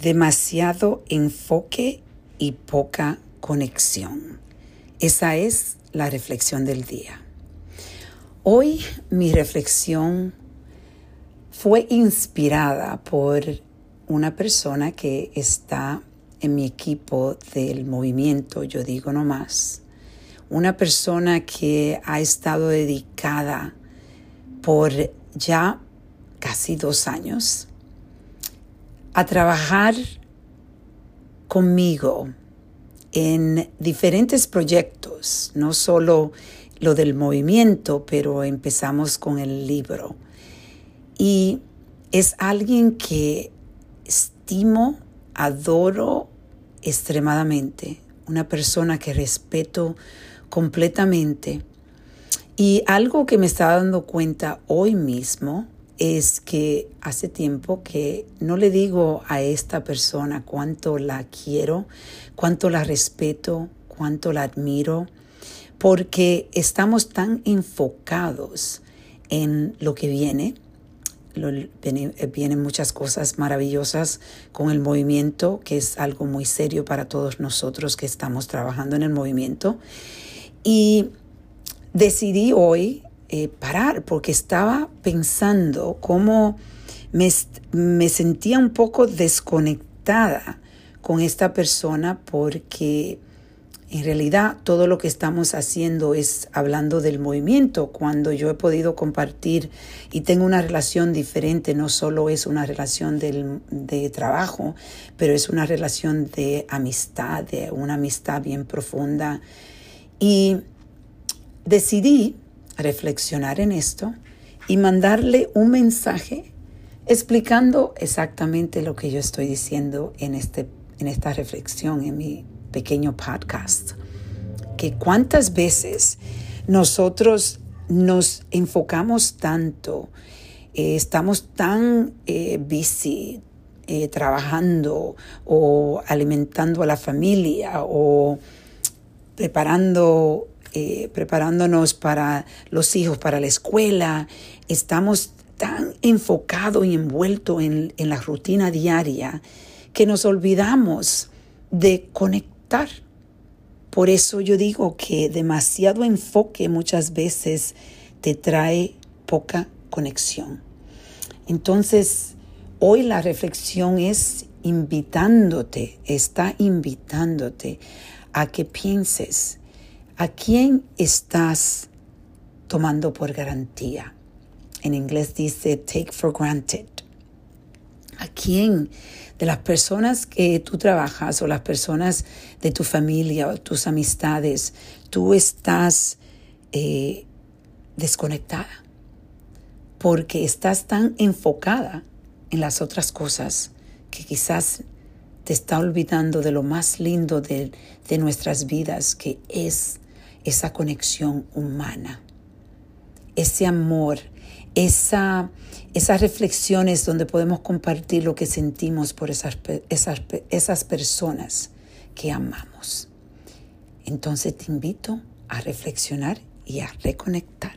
demasiado enfoque y poca conexión. Esa es la reflexión del día. Hoy mi reflexión fue inspirada por una persona que está en mi equipo del movimiento, yo digo no más, una persona que ha estado dedicada por ya casi dos años a trabajar conmigo en diferentes proyectos, no solo lo del movimiento, pero empezamos con el libro. Y es alguien que estimo, adoro extremadamente, una persona que respeto completamente. Y algo que me estaba dando cuenta hoy mismo es que hace tiempo que no le digo a esta persona cuánto la quiero, cuánto la respeto, cuánto la admiro, porque estamos tan enfocados en lo que viene. vienen muchas cosas maravillosas con el movimiento, que es algo muy serio para todos nosotros que estamos trabajando en el movimiento. Y decidí hoy eh, parar porque estaba pensando cómo me, me sentía un poco desconectada con esta persona porque en realidad todo lo que estamos haciendo es hablando del movimiento, cuando yo he podido compartir y tengo una relación diferente, no solo es una relación de trabajo, pero es una relación de amistad, de una amistad bien profunda. Y decidí reflexionar en esto y mandarle un mensaje explicando exactamente lo que yo estoy diciendo en, este, en esta reflexión, en mi pequeño podcast. Que cuántas veces nosotros nos enfocamos tanto, eh, estamos tan eh, busy eh, trabajando o alimentando a la familia o preparando eh, preparándonos para los hijos, para la escuela, estamos tan enfocados y envueltos en, en la rutina diaria que nos olvidamos de conectar. Por eso yo digo que demasiado enfoque muchas veces te trae poca conexión. Entonces, hoy la reflexión es invitándote, está invitándote a que pienses ¿A quién estás tomando por garantía? En inglés dice take for granted. ¿A quién de las personas que tú trabajas o las personas de tu familia o tus amistades tú estás eh, desconectada? Porque estás tan enfocada en las otras cosas que quizás te está olvidando de lo más lindo de, de nuestras vidas, que es esa conexión humana, ese amor, esa, esas reflexiones donde podemos compartir lo que sentimos por esas, esas, esas personas que amamos. Entonces te invito a reflexionar y a reconectar.